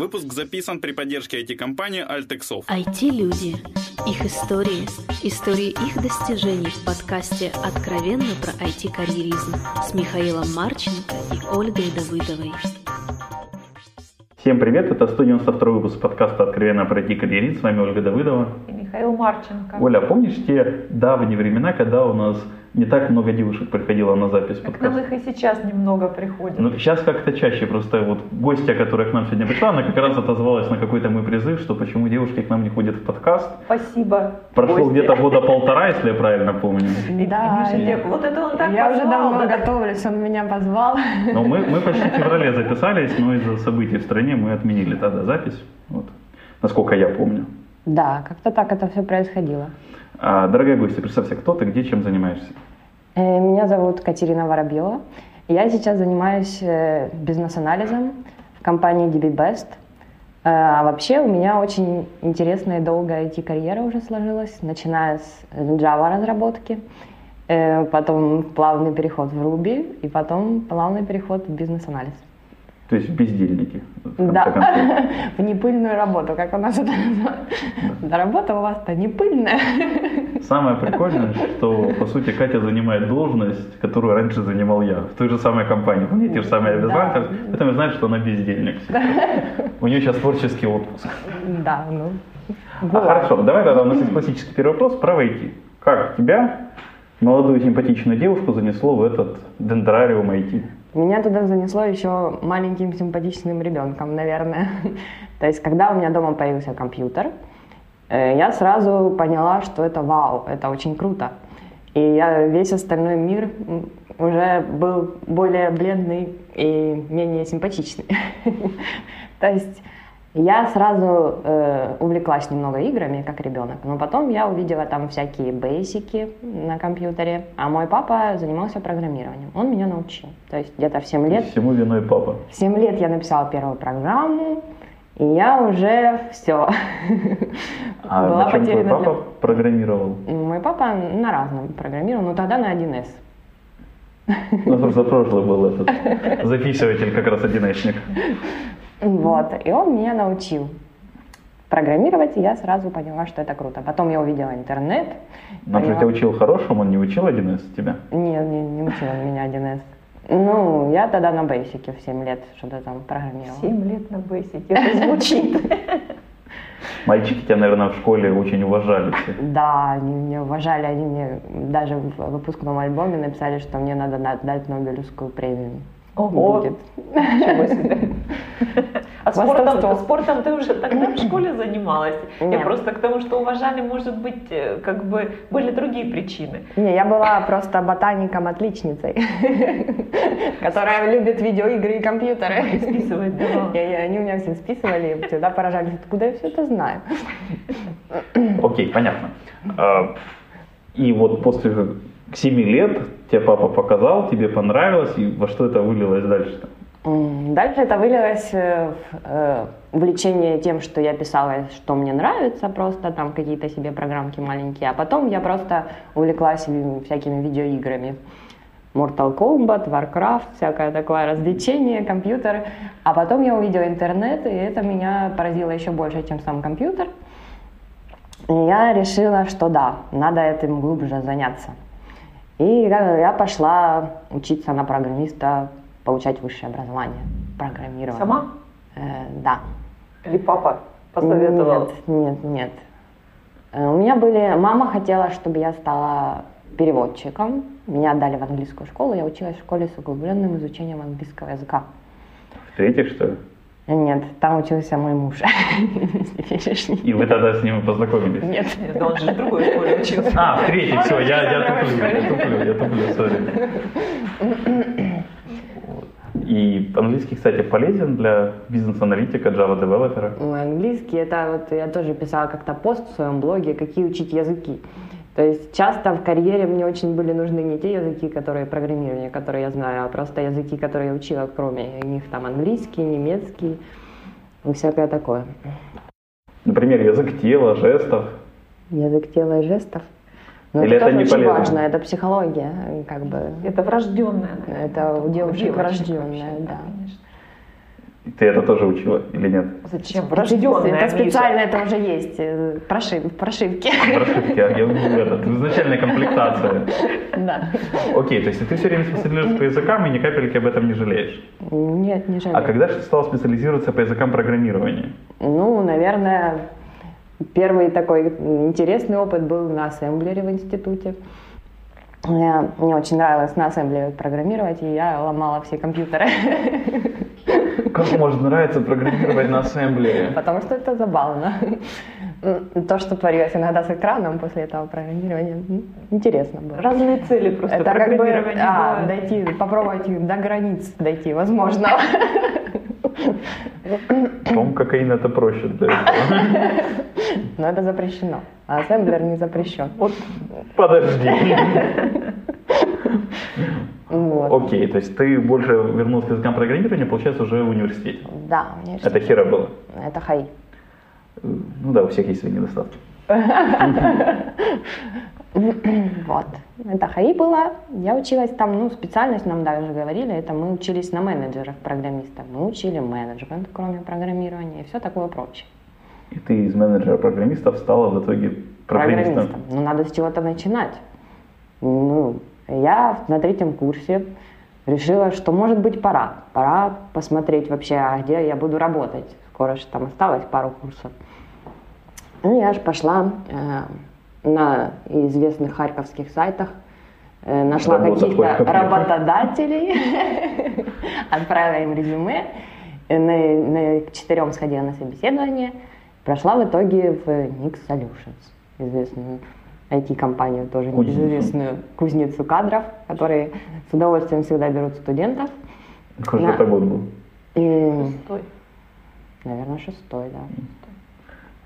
Выпуск записан при поддержке IT-компании Altexov. IT-люди. Их истории. Истории их достижений в подкасте «Откровенно про IT-карьеризм» с Михаилом Марченко и Ольгой Давыдовой. Всем привет, это 192 выпуск подкаста «Откровенно про IT-карьеризм». С вами Ольга Давыдова. И Михаил Марченко. Оля, помнишь те давние времена, когда у нас не так много девушек приходило на запись так подкаста. нам их и сейчас немного приходит. Ну, сейчас как-то чаще, просто вот гостья, которая к нам сегодня пришла, она как раз отозвалась на какой-то мой призыв, что почему девушки к нам не ходят в подкаст. Спасибо. Прошло где-то года полтора, если я правильно помню. Да, Миша, вот это он так Я позвал, уже давно да? готовлюсь, он меня позвал. Но мы, мы почти в феврале записались, но из-за событий в стране мы отменили тогда запись. Вот. Насколько я помню. Да, как-то так это все происходило. А, дорогая гостья, представься, кто ты, где, чем занимаешься? Э, Меня зовут Катерина Воробьева. Я сейчас занимаюсь э, бизнес-анализом в компании DB Best. Э, А вообще у меня очень интересная и долгая IT-карьера уже сложилась, начиная с Java разработки, потом плавный переход в Ruby и потом плавный переход в бизнес-анализ. То есть бездельники, в Да, концов. в непыльную работу, как у нас это называется. Да работа у вас-то не пыльная. Самое прикольное, что, по сути, Катя занимает должность, которую раньше занимал я, в той же самой компании. У нее те же самые обязательства, поэтому знает, что она бездельник. У нее сейчас творческий отпуск. Да, ну. А хорошо, давай тогда у нас есть классический первый вопрос про IT. Как тебя, молодую симпатичную девушку, занесло в этот дендрариум IT? Меня туда занесло еще маленьким симпатичным ребенком, наверное. То есть, когда у меня дома появился компьютер, я сразу поняла, что это вау, это очень круто. И я, весь остальной мир уже был более бледный и менее симпатичный. То есть я сразу э, увлеклась немного играми, как ребенок, но потом я увидела там всякие бейсики на компьютере, а мой папа занимался программированием, он меня научил. То есть где-то в 7 лет, Всему виной папа. в 7 лет я написала первую программу, я уже все. А Была на чем твой папа программировал? для... Мой папа на разном программировал, но тогда на 1С. У нас просто прошлый был этот записыватель, как раз одиночник. Вот, и он меня научил программировать, и я сразу поняла, что это круто. Потом я увидела интернет. Он же поняла- тебя учил хорошему, он не учил 1С тебя? Не, не, не учил он меня 1С. Ну, я тогда на бейсике в 7 лет что-то там программировала. Семь лет на бейсике. Это звучит. Мальчики тебя, наверное, в школе очень уважали. Да, они меня уважали, они мне даже в выпускном альбоме написали, что мне надо на- дать Нобелевскую премию. Ого. Будет. Ничего себе. А спортом, спортом ты уже тогда в школе занималась? Я Нет. просто к тому, что уважали, может быть, э, как бы были другие причины. Не, я была просто ботаником-отличницей, которая любит видеоигры и компьютеры. Списывать и Они у меня все списывали, и всегда поражались, откуда я все это знаю. Окей, понятно. А, И вот после к 7 лет тебе папа показал, тебе понравилось, и во что это вылилось дальше? М, Дальше это вылилось э, в э, увлечение тем, что я писала, что мне нравится, просто там какие-то себе программки маленькие, а потом я просто увлеклась всякими видеоиграми. Mortal Kombat, Warcraft, всякое такое развлечение, компьютеры. А потом я увидела интернет, и это меня поразило еще больше, чем сам компьютер. И я решила, что да, надо этим глубже заняться. И я я пошла учиться на программиста, получать высшее образование, программирование. Сама? Э, да. Или папа посоветовал? Нет, нет, нет. Э, У меня были... Мама хотела, чтобы я стала переводчиком. Меня отдали в английскую школу. Я училась в школе с углубленным изучением английского языка. В третьих, что ли? Нет, там учился мой муж. И вы тогда с ним познакомились? Нет. Нет, да он же в другой школе учился. А, в третьей, все, я, я туплю, я туплю, я туплю, сори. И английский, кстати, полезен для бизнес-аналитика, Java-девелопера. Английский, это вот я тоже писала как-то пост в своем блоге, какие учить языки. То есть часто в карьере мне очень были нужны не те языки, которые программирование, которые я знаю, а просто языки, которые я учила, кроме них там английский, немецкий и всякое такое. Например, язык тела, жестов. Язык тела и жестов. Но Или это, это тоже не очень полезно? важно, это психология, как бы. Это врожденное. Это у девушек девочек врожденное, да. конечно. Ты это тоже учила или нет? Зачем? Врожденная, это специально, это уже есть, э, прошив, прошивки. Прошивки, а я это изначальная комплектация. Да. Окей, то есть ты все время специализируешься по языкам и ни капельки об этом не жалеешь. Нет, не жалею. А когда же ты стал специализироваться по языкам программирования? Ну, наверное, первый такой интересный опыт был на ассемблере в институте. Я- мне очень нравилось на ассемблере программировать, и я ломала все компьютеры, Как может нравиться программировать на ассемблере? потому что это забавно. То, что творилось иногда с экраном после этого программирования, интересно было. Разные цели просто Это как бы а, дойти, попробовать до границ дойти, возможно. По-моему, кокаин это проще для этого. Но это запрещено. А ассемблер не запрещен. Вот Подожди. Вот. Окей, то есть ты больше вернулся к языкам программирования, получается, уже в университете. Да, университет. Это хера было. Это хай. Ну да, у всех есть свои недостатки. Вот. Это ХАИ было. Я училась там, ну, специальность нам даже говорили, это мы учились на менеджеров программистов. Мы учили менеджмент, кроме программирования, и все такое прочее. И ты из менеджера программистов стала в итоге программистом. Ну, надо с чего-то начинать. Ну, я на третьем курсе решила, что, может быть, пора. Пора посмотреть вообще, а где я буду работать. Скоро же там осталось пару курсов. Ну, я же пошла э, на известных харьковских сайтах, э, нашла каких-то работодателей, отправила им резюме, на, на к четырем сходила на собеседование, прошла в итоге в Nix Solutions, известную IT-компанию, тоже Кузницу. известную кузницу кадров, которые с удовольствием всегда берут студентов. Какой же это год был? И, стой. наверное, шестой, да.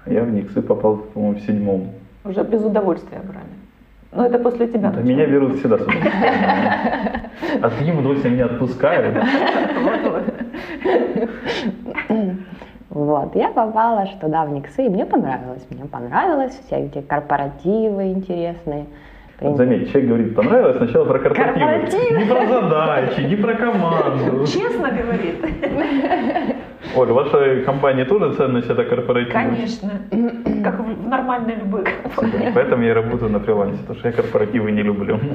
А Я в Никсы попал, по-моему, в седьмом. Уже без удовольствия брали. Но это после тебя. Да меня берут всегда сюда. А с каким удовольствием меня отпускают? Вот, я попала что да, в Никсы, и мне понравилось. Мне понравилось, все эти корпоративы интересные. Вот Заметь, человек говорит, понравилось сначала про корпоративы. Корпоративы. Не про задачи, не про команду. Честно говорит. Оль, в вашей компании тоже ценность это корпоративы? Конечно. Как в нормальной любой компании. Поэтому я работаю на фрилансе, потому что я корпоративы не люблю.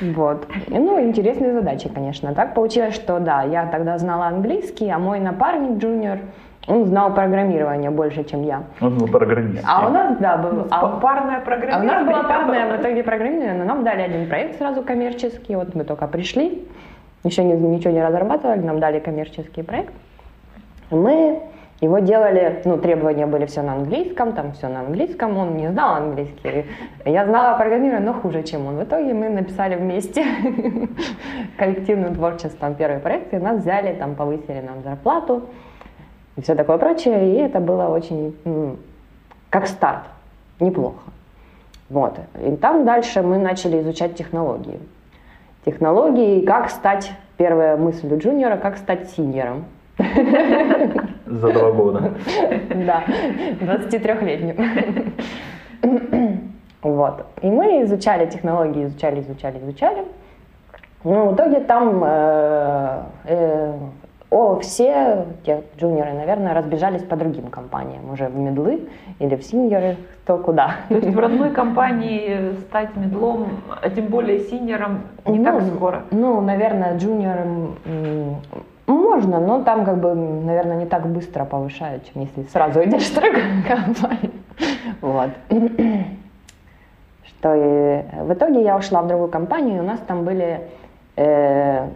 Вот. Ну, интересные задачи, конечно. Так получилось, что да, я тогда знала английский, а мой напарник джуниор, он знал программирование больше, чем я. Он был программист. А у нас, да, был... а у- Парное А у программирование. нас была парная в итоге программирование, но нам дали один проект сразу коммерческий. Вот мы только пришли, еще не- ничего не разрабатывали, нам дали коммерческий проект. Мы его делали, ну, требования были все на английском, там все на английском, он не знал английский. Я знала программирование, но хуже, чем он. В итоге мы написали вместе коллективным творчеством первый проект, и нас взяли, там повысили нам зарплату и все такое прочее, и это было очень, м, как старт, неплохо. Вот. И там дальше мы начали изучать технологии. Технологии, как стать, первая мысль у джуниора, как стать синьором. За два года. Да, 23-летним. Вот. И мы изучали технологии, изучали, изучали, изучали. Ну, в итоге там э, э, о, все те джуниоры, наверное, разбежались по другим компаниям, уже в мидлы или в сеньоры, кто куда. То есть в родной компании стать мидлом, а тем более сеньором, не Ну, так скоро. Ну, наверное, джуниором можно, но там как бы, наверное, не так быстро повышают, чем если сразу идешь в другую компанию. Вот. Что и в итоге я ушла в другую компанию, и у нас там были э,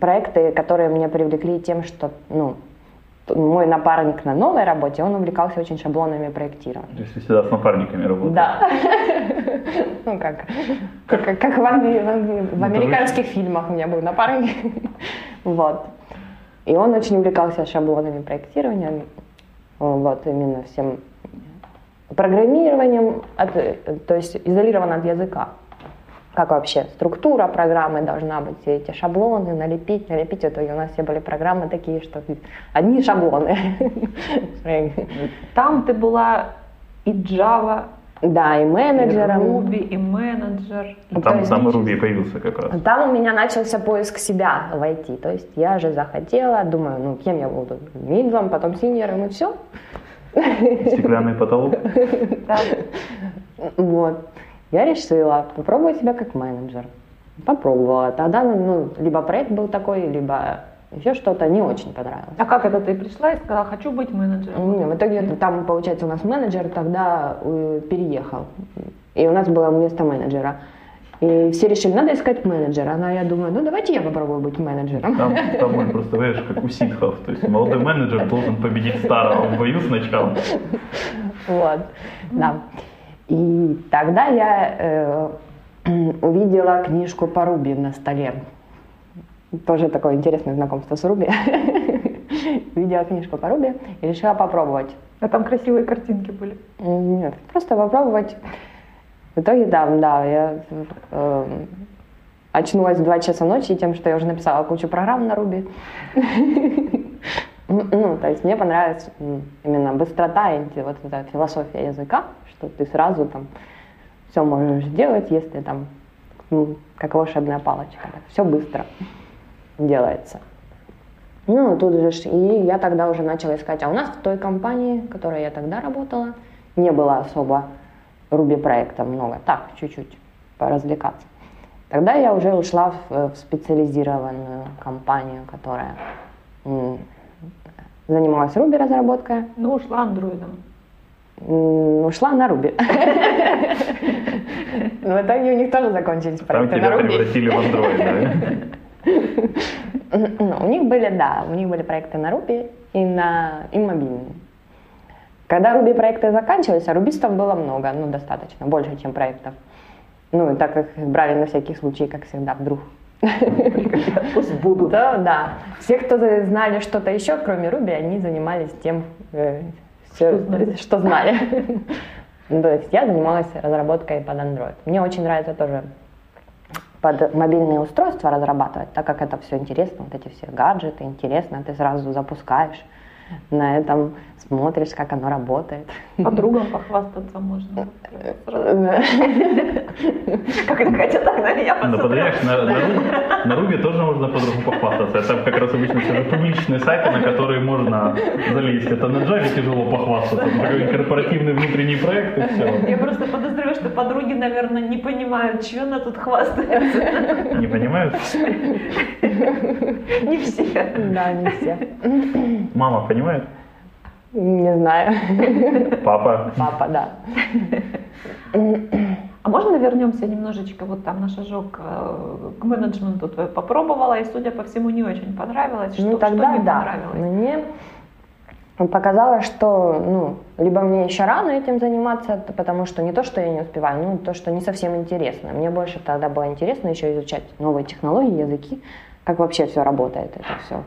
проекты, которые меня привлекли тем, что, ну, мой напарник на новой работе, он увлекался очень шаблонами проектирования. То есть ты всегда с напарниками работал? Да. Ну как, как, как в, в в американских фильмах у меня был напарник. Вот. И он очень увлекался шаблонами проектирования, вот именно всем программированием, от, то есть изолирован от языка. Как вообще структура программы должна быть, все эти шаблоны, налепить, налепить. Это у нас все были программы такие, что одни шаблоны. Там ты была и Java, Да, и менеджером. И Руби, и менеджер. И Там есть самый Руби появился как раз. Там у меня начался поиск себя в IT. То есть я же захотела, думаю, ну кем я буду? Мидлом, потом синьором и все. Стеклянный потолок. да. Вот. Я решила попробовать себя как менеджер. Попробовала. Тогда, ну, либо проект был такой, либо еще что-то не очень понравилось. А как это ты пришла и сказала, хочу быть менеджером? Не, в итоге там, получается, у нас менеджер тогда э, переехал. И у нас было место менеджера. И все решили, надо искать менеджера. Но я думаю, ну давайте я попробую быть менеджером. Там, там он просто, знаешь, как у ситхов. То есть молодой менеджер должен победить старого в бою сначала. Вот, да. И тогда я э, увидела книжку по Руби на столе. Тоже такое интересное знакомство с Руби. Видела книжку по Руби и решила попробовать. А там красивые картинки были. Нет, просто попробовать. В итоге, да, да, я э, очнулась в 2 часа ночи тем, что я уже написала кучу программ на Руби. Ну, то есть мне понравилась именно быстрота и вот эта философия языка, что ты сразу там все можешь сделать, если там м, как волшебная палочка, все быстро делается. Ну, тут же, и я тогда уже начала искать. А у нас в той компании, в которой я тогда работала, не было особо Руби проектов много. Так, чуть-чуть поразвлекаться. Тогда я уже ушла в, э, в специализированную компанию, которая м, занималась Руби разработкой. Ну, ушла андроидом. М, Ушла на Руби. Но в итоге у них тоже закончились проекты на тебя Руби. превратили в андроид, да? У них были, да, у них были проекты на Руби и на и мобильные. Когда Руби проекты заканчивались, а рубистов было много, ну, достаточно, больше, чем проектов. Ну, и так как их брали на всякий случай, как всегда, вдруг. Пусть будут. Да, да. Все, кто знали что-то еще, кроме Руби, они занимались тем, э, Что знали. То есть я занималась разработкой под Android. Мне очень нравится тоже под мобильные устройства разрабатывать, так как это все интересно, вот эти все гаджеты, интересно, ты сразу запускаешь, на этом смотришь, как оно работает. Подругам похвастаться можно. Как это Катя так на меня Ну, посмотрела. на, на, Ру- на Руби тоже можно по-другому похвастаться. Это как раз обычно все публичные сайты, на которые можно залезть. Это на Java тяжело похвастаться. Это такой корпоративный внутренний проект и все. Я просто подозреваю, что подруги, наверное, не понимают, чего она тут хвастается. Не понимают? Не все. Да, не все. Мама понимает? Не знаю. Папа? Папа, да. А можно вернемся немножечко вот там на шажок э, к менеджменту твою попробовала и, судя по всему, не очень понравилось. Что, ну что тогда не да. понравилось? Мне показалось, что ну, либо мне еще рано этим заниматься, потому что не то, что я не успеваю, ну то, что не совсем интересно. Мне больше тогда было интересно еще изучать новые технологии, языки, как вообще все работает, это все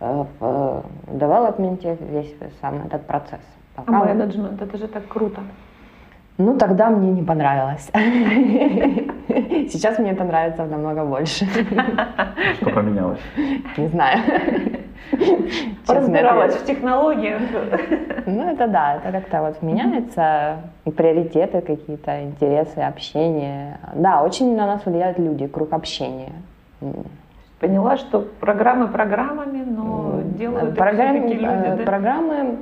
в э, девелопменте, весь сам этот процесс. А Пока- менеджмент, это же так круто. Ну, тогда мне не понравилось. Сейчас мне это нравится намного больше. Что поменялось? Не знаю. Разбиралась в технологиях. Ну, это да, это как-то вот меняется, и приоритеты какие-то, интересы, общение. Да, очень на нас влияют люди, круг общения. Поняла, что программы программами, но делают Программ- все-таки э, люди, да? Программы,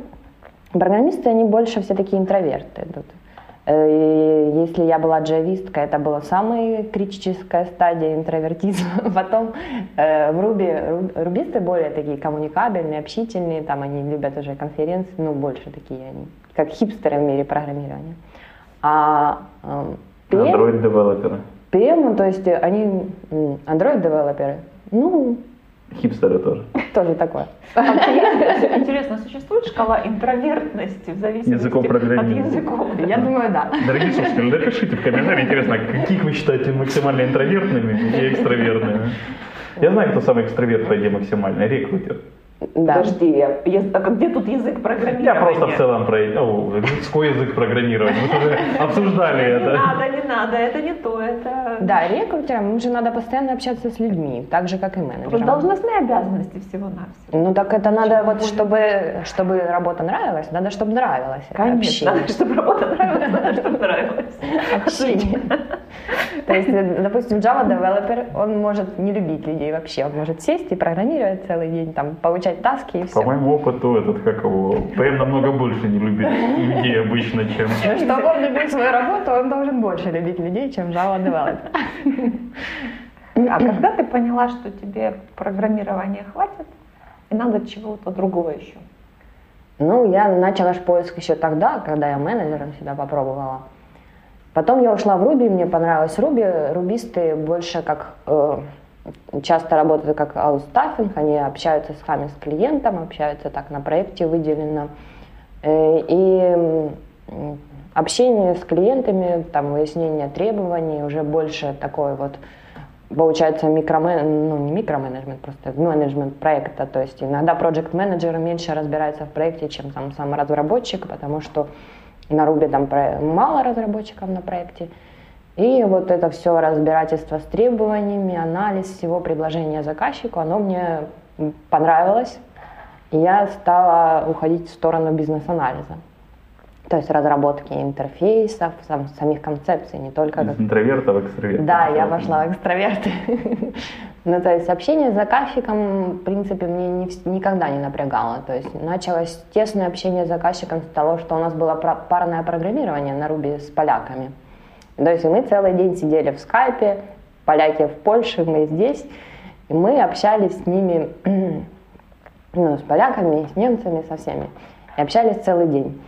программисты, они больше все-таки интроверты. Тут. Э, и Если я была джависткой, это была самая критическая стадия интровертизма. Потом э, в Руби ру- рубисты более такие коммуникабельные, общительные, там они любят уже конференции, ну больше такие они, как хипстеры в мире программирования. А эм, PM Android-девелоперы. PM, то есть они Android-девелоперы, ну, Хипстеры тоже. тоже такое. А Интересно, существует шкала интровертности в зависимости от языков? Я думаю, да. Дорогие слушатели, напишите в комментарии, интересно, каких вы считаете максимально интровертными и экстравертными. Я знаю, кто самый экстраверт по идее максимальный. Рекрутер. Да. Подожди, я- я- а где тут язык программирования? Я просто в целом про ну, людской язык программирования. Мы уже обсуждали Не это. надо, не надо, это не то, это... Да, рекрутерам им же надо постоянно общаться с людьми, так же, как и менеджерам. должностные обязанности всего-навсего. Ну так это надо вот, чтобы, чтобы работа нравилась, надо, чтобы нравилось. это Конечно, надо, чтобы работа нравилась, надо, чтобы нравилось. общение. То есть, э, допустим, Java девелопер, он может не любить людей вообще, он может сесть и программировать целый день, там, получать таски и По все. моему опыту, этот, как его, ПМ намного больше не любит людей обычно, чем... Чтобы он любил свою работу, он должен больше любить людей, чем Java девелопер. А когда ты поняла, что тебе программирования хватит, и надо чего-то другого еще? Ну, я начала ж поиск еще тогда, когда я менеджером себя попробовала. Потом я ушла в Руби, мне понравилось Руби. Рубисты больше как э, часто работают как аутстаффинг, они общаются с вами, с клиентом, общаются так на проекте выделено. Э, и общение с клиентами, там выяснение требований уже больше такой вот получается микромен, ну не микроменеджмент, просто менеджмент проекта. То есть иногда проект менеджер меньше разбирается в проекте, чем там сам разработчик, потому что на Ruby там мало разработчиков на проекте. И вот это все разбирательство с требованиями, анализ всего предложения заказчику, оно мне понравилось. И я стала уходить в сторону бизнес-анализа. То есть разработки интерфейсов, сам- самих концепций, не только как Из интроверта в экстраверта. да, я пошла в экстраверты. Ну, то есть общение с заказчиком, в принципе, мне не никогда не напрягало. То есть началось тесное общение с заказчиком с того, что у нас было парное программирование на Руби с поляками. То есть мы целый день сидели в скайпе, поляки в Польше, мы здесь, и мы общались с ними, ну, с поляками, с немцами, со всеми. И общались целый день.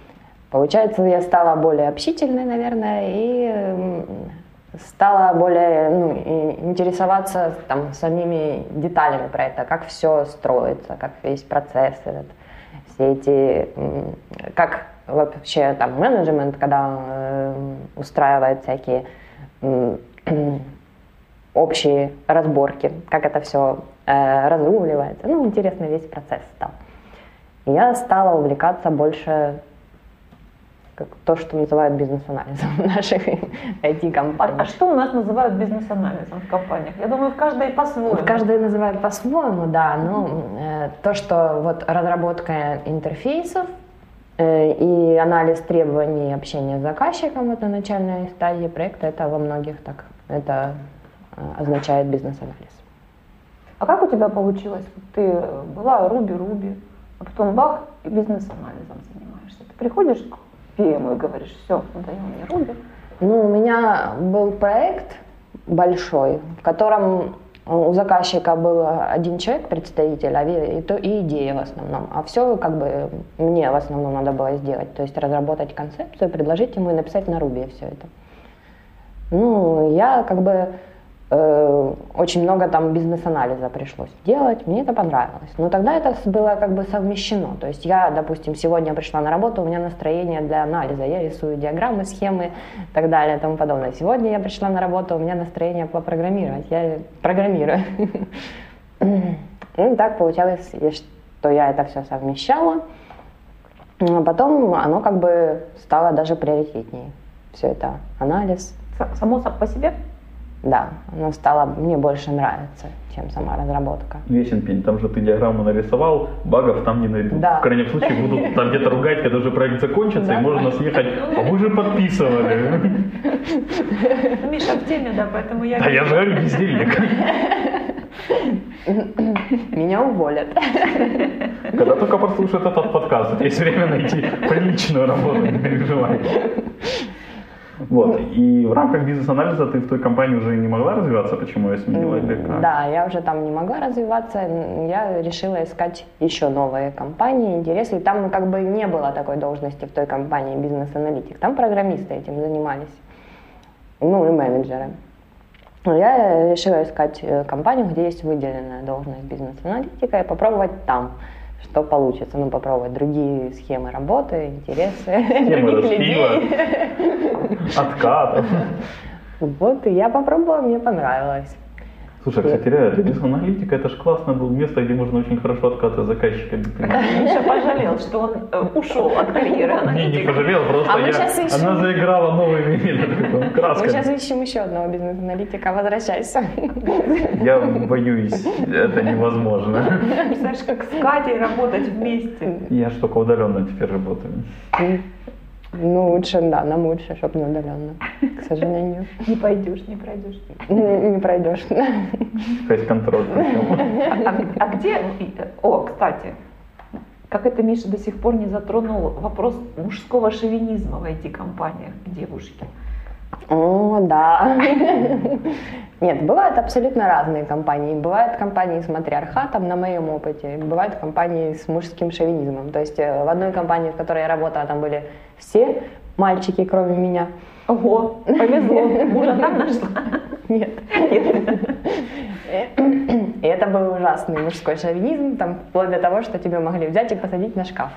Получается, я стала более общительной, наверное, и стала более ну, интересоваться там самими деталями проекта, как все строится, как весь процесс этот, все эти, как вообще там менеджмент, когда э, устраивает всякие общие разборки, как это все разруливается. Ну, интересный весь процесс стал. Я стала увлекаться больше как то, что называют бизнес-анализом в наших А, IT-компаниях. а что у нас называют бизнес-анализом в компаниях? Я думаю, в каждой по-своему. В каждой называют по-своему, да. Ну, э, то, что вот разработка интерфейсов э, и анализ требований общения с заказчиком вот на начальной стадии проекта, это во многих так, это э, означает бизнес-анализ. А как у тебя получилось? Ты была Руби-Руби, а потом бах, и бизнес-анализом занимаешься. Ты приходишь к PM и говоришь, все, надоело мне Руби. Ну, у меня был проект большой, в котором у заказчика был один человек, представитель, а и, то, и идея в основном. А все как бы мне в основном надо было сделать. То есть разработать концепцию, предложить ему и написать на Руби все это. Ну, я как бы очень много там бизнес-анализа пришлось делать, мне это понравилось. Но тогда это было как бы совмещено. То есть я, допустим, сегодня пришла на работу, у меня настроение для анализа, я рисую диаграммы, схемы и так далее и тому подобное. Сегодня я пришла на работу, у меня настроение попрограммировать, я программирую. Ну, так получалось, и что я это все совмещала. А потом оно как бы стало даже приоритетнее. Все это анализ, Само по себе? Да, оно стало мне больше нравиться, чем сама разработка. Весен пень, там же ты диаграмму нарисовал, багов там не найду. Да. В крайнем случае будут там где-то ругать, когда уже проект закончится, Да. и можно съехать. А вы же подписывали. Миша в теме, да, поэтому я... Да я же говорю, бездельник. Меня уволят. Когда только послушают этот подкаст, у тебя есть время найти приличную работу, не переживай. Вот, и в рамках бизнес-анализа ты в той компании уже не могла развиваться, почему я сменила или как? Да, я уже там не могла развиваться, я решила искать еще новые компании, интересы. И там как бы не было такой должности в той компании бизнес-аналитик, там программисты этим занимались, ну и менеджеры. Но Я решила искать э, компанию, где есть выделенная должность бизнес-аналитика и попробовать там, что получится. Ну, попробовать другие схемы работы, интересы Схемы других людей. Откатов. Вот, и я попробовала, мне понравилось. Слушай, кстати, реально, бизнес-аналитика это же классно было место, где можно очень хорошо откатывать заказчика. Миша пожалел, что он э, ушел от карьеры Не, не аналитика. пожалел, просто А мы я, ищем. она заиграла новыми Мы красками. сейчас ищем еще одного бизнес-аналитика, возвращайся. Я боюсь, это невозможно. Представляешь, как с Катей работать вместе. Я ж только удаленно теперь работаю. Ну, лучше, да, нам лучше, чтобы не удаленно, к сожалению. Не пойдешь, не пройдешь. Не не пройдешь. Фейс-контроль. причем. А, а где... О, кстати, как это Миша до сих пор не затронул вопрос мужского шовинизма в IT-компаниях девушки. О, да. Нет, бывают абсолютно разные компании. Бывают компании с матриархатом, на моем опыте. Бывают компании с мужским шовинизмом. То есть э, в одной компании, в которой я работала, там были все мальчики, кроме меня. Ого, повезло, мужа там нашла. Нет. И это был ужасный мужской шовинизм, там, вплоть до того, что тебя могли взять и посадить на шкаф.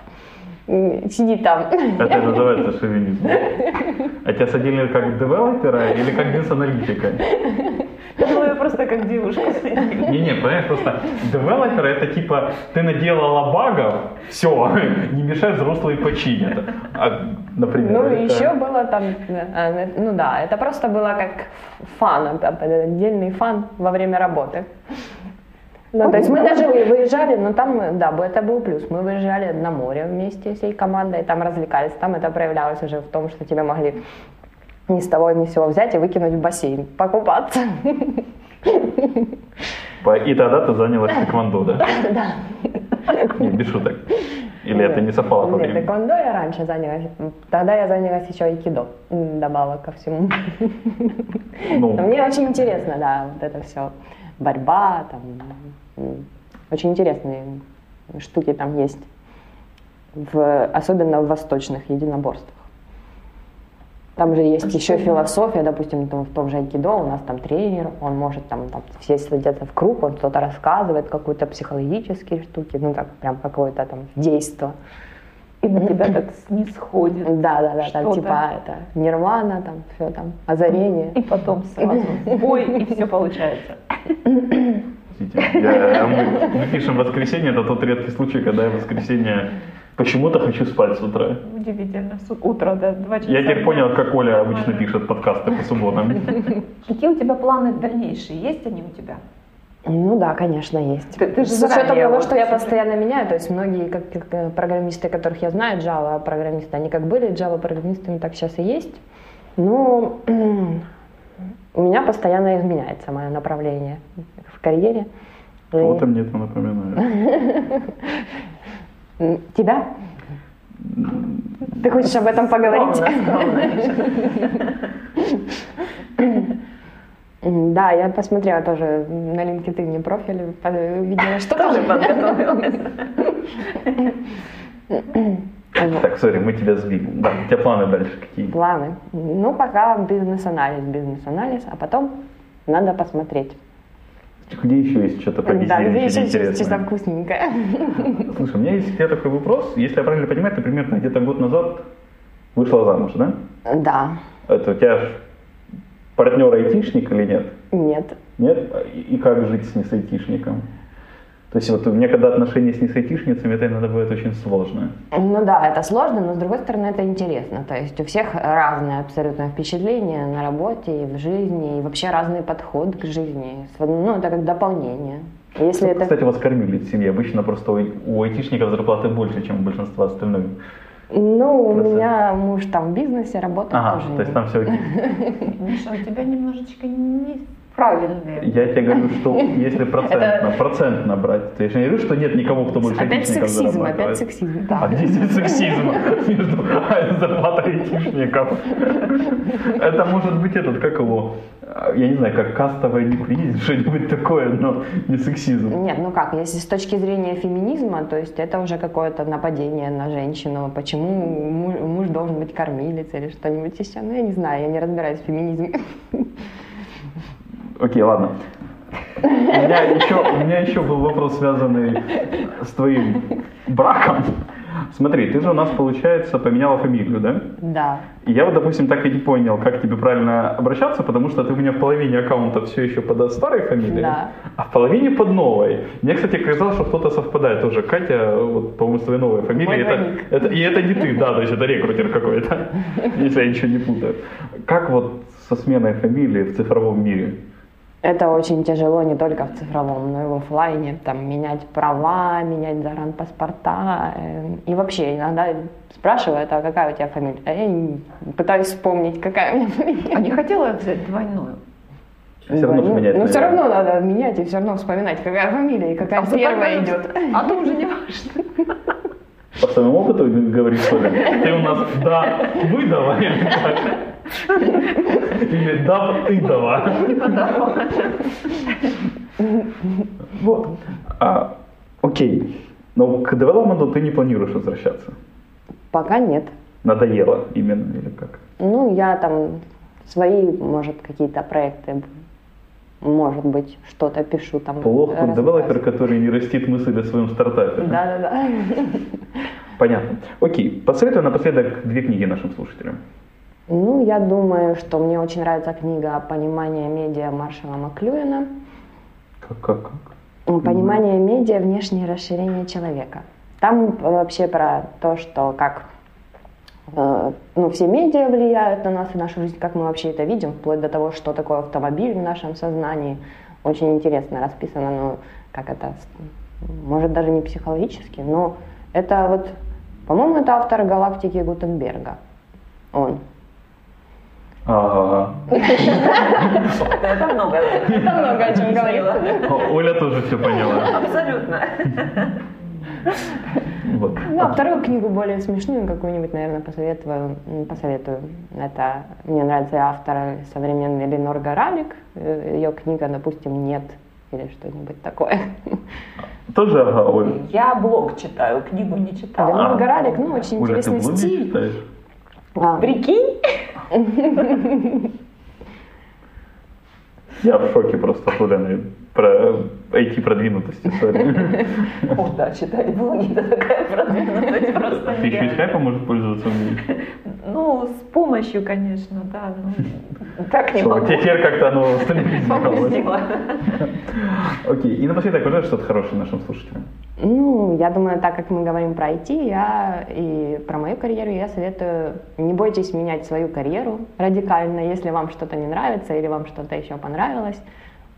Сиди там. Это называется шовинизм. А тебя садили как девелопера или как бизнес-аналитика? Я просто как девушка. Не-не, понимаешь, просто девелопер это типа ты наделала багов, все, не мешай взрослые починят. А, например, Ну, это- еще было там, э, ну да, это просто было как фан, отдельный фан во время работы. Ну, то есть мы даже вы- выезжали, но там, э, да, это был плюс. Мы выезжали на море вместе всей командой, там развлекались. Там это проявлялось уже в том, что тебя могли ни с того ни с сего взять и выкинуть в бассейн, покупаться. По- И тогда ты занялась тэквондо, да? Да. Не, без шуток. Или это не совпало по Нет, времени? тэквондо я раньше занялась. Тогда я занялась еще айкидо, добавок ко всему. Ну, Но Мне очень интересно, да, вот это все. Борьба, там, очень интересные штуки там есть. В, особенно в восточных единоборствах. Там же есть еще философия, допустим, там, в том же айкидо у нас там тренер, он может там, там все садятся в круг, он что-то рассказывает, какие-то психологические штуки, ну так прям какое-то там действо. И на тебя так снисходит. Да, да, да, там типа это нирвана, там все там, озарение. И потом сразу бой, и все получается. Я- мы, мы пишем воскресенье, это тот редкий случай, когда я в воскресенье почему-то хочу спать с утра. Удивительно. С утра, да, два часа. Я теперь понял, как Оля обычно пишет подкасты по субботам. Какие у тебя планы дальнейшие? Есть они у тебя? Ну да, конечно, есть. Ты- ты же С учетом того, вот что я постоянно меняю, то есть многие как, как, э, программисты, которых я знаю, Java программисты, они как были Java программистами, так сейчас и есть. Но у меня постоянно изменяется мое направление в карьере. Кого-то мне это напоминает. Тебя? Ты хочешь об этом поговорить? Скромно, скромно, Миша. М, Да, я посмотрела тоже на LinkedIn профиль, по- видела, что Тоже подготовилась. Так, сори, мы тебя сбили. Да, у тебя планы дальше какие? Планы. Ну, пока бизнес-анализ, бизнес-анализ, а потом надо посмотреть. Где еще есть что-то Да, где еще что-то интересное? вкусненькое. Слушай, у меня есть тебе такой вопрос. Если я правильно понимаю, ты примерно где-то год назад вышла замуж, да? Да, Это у тебя партнер айтишник или нет? нет. Нет? И как жить с несайтишником? То есть вот у меня когда отношения с несайтишницами, это иногда бывает очень сложно. Ну да, это сложно, но с другой стороны это интересно. То есть у всех разное абсолютно впечатление на работе и в жизни, и вообще разный подход к жизни. С- Ну, это как дополнение. Если это... Кстати, вас кормили в семье. Обычно просто у айтишников зарплаты больше, чем у большинства остальных. Ну, у меня муж там в бизнесе работает Ага, тоже. то есть там все окей. Миша, у тебя немножечко неправильные. Я тебе говорю, что если процентно, процентно брать, то я же не говорю, что нет никого, кто больше Опять сексизм, опять сексизм. А где здесь сексизм между зарплатой айтишников? Это может быть этот, как его, я не знаю, как кастовая неприязнь, что-нибудь такое, но не сексизм. Нет, ну как, если с точки зрения феминизма, то есть это уже какое-то нападение на женщину. Почему муж, муж должен быть кормилицей или что-нибудь еще? Ну, я не знаю, я не разбираюсь в феминизме. Окей, ладно. У меня еще, у меня еще был вопрос, связанный с твоим браком. Смотри, ты же у нас, получается, поменяла фамилию, да? Да. И я вот, допустим, так и не понял, как тебе правильно обращаться, потому что ты у меня в половине аккаунта все еще под старой фамилией, Да. а в половине под новой. Мне, кстати, казалось, что кто-то совпадает тоже. Катя, вот, по-моему, с твоей новой фамилией. Это, это, и это не ты, да, то есть это рекрутер какой-то, если я ничего не путаю. Как вот со сменой фамилии в цифровом мире? Это очень тяжело не только в цифровом, но и в оффлайне. Там менять права, менять загранпаспорта. э, И вообще иногда спрашивают, а какая у тебя фамилия? А я пытаюсь вспомнить, какая у меня фамилия. А не хотела взять двойную? Все равно ну, поменять, ну, все равно надо менять и все равно вспоминать, какая фамилия и какая вдруг первая идет. А то уже не важно. По своему опыту говоришь, что ли? Ты у нас да, выдала или как? Или да, ты дала. Вот. А, окей. Но к девелопменту ты не планируешь возвращаться? Пока нет. Надоело именно или как? Ну, я там свои, может, какие-то проекты, может быть, что-то пишу там. Плох тут девелопер, который не растит мысль о своем стартапе. Да-да-да. Понятно. Окей. Посоветуй напоследок две книги нашим слушателям. Ну, я думаю, что мне очень нравится книга «Понимание медиа» Маршала Маклюина. Как, как, как? «Понимание медиа. Внешнее расширение человека». Там вообще про то, что как э, ну, все медиа влияют на нас и нашу жизнь, как мы вообще это видим, вплоть до того, что такое автомобиль в нашем сознании. Очень интересно расписано, ну, как это, может, даже не психологически, но это вот, по-моему, это автор «Галактики» Гутенберга. Он. Ага. Это много. Это много о чем говорит. О, Оля тоже все поняла. Абсолютно. Вот. Ну, а вторую книгу более смешную какую-нибудь, наверное, посоветую. посоветую. Это мне нравится автор современный Ленор Горалик. Э, Ее книга, допустим, «Нет» или что-нибудь такое. Тоже ага, Оля. Я блог читаю, книгу не читала. Ленор Горалик, ну, очень Оля, интересный стиль. читаешь? А, Прикинь? Я в шоке просто от про IT-продвинутости. sorry. О, да, читать блоги, это такая продвинутость просто Ты еще и скайпом можешь пользоваться умеешь? Ну, с помощью, конечно, да. Ну, так не могу. теперь как-то оно стабилизировалось. Окей, и напоследок, пожалуйста, что-то хорошее нашим слушателям. Ну, я думаю, так как мы говорим про IT, я и про мою карьеру, я советую не бойтесь менять свою карьеру радикально, если вам что-то не нравится или вам что-то еще понравилось.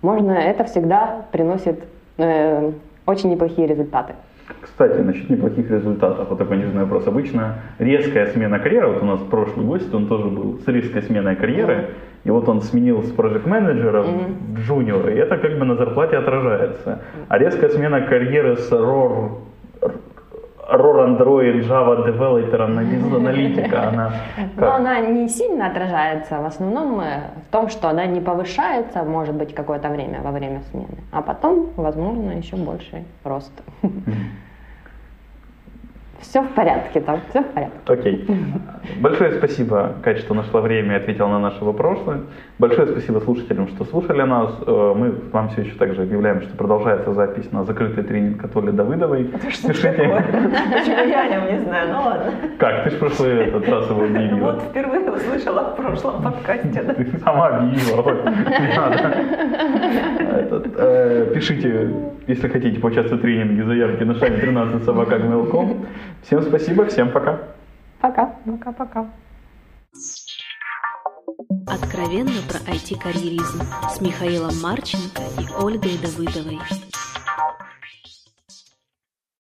Можно, это всегда приносит э, очень неплохие результаты. Кстати, насчет неплохих результатов. Вот такой нежный вопрос. Обычно резкая смена карьеры, вот у нас прошлый гость, он тоже был с резкой сменой карьеры, и вот он сменил с project менеджера в джуниора, и это как бы на зарплате отражается. А резкая смена карьеры с ROR, ROR Android Java девелопера на бизнес-аналитика, она Но как? она не сильно отражается в основном э, в том, что она не повышается, может быть, какое-то время во время смены, а потом, возможно, еще больший рост. Все в порядке там, все в порядке. Окей. Большое спасибо, Кать, что нашла время и ответила на наши вопросы. Большое спасибо слушателям, что слушали нас. Э, Мы вам все еще также объявляем, что продолжается запись на закрытый тренинг от Оли Давыдовой. Пишите. Почему я о нем не знаю? Ну ладно. Как? Ты же в прошлый этот раз его объявила. Вот впервые услышала в прошлом подкасте. да. Ты сама объявила. вот, Не надо. Этот, э, Пишите, если хотите поучаствовать в тренинге, заявки на шаг 13 собака. Всем спасибо, всем пока. Пока. Пока-пока. Откровенно про IT-карьеризм с Михаилом Марченко и Ольгой Давыдовой.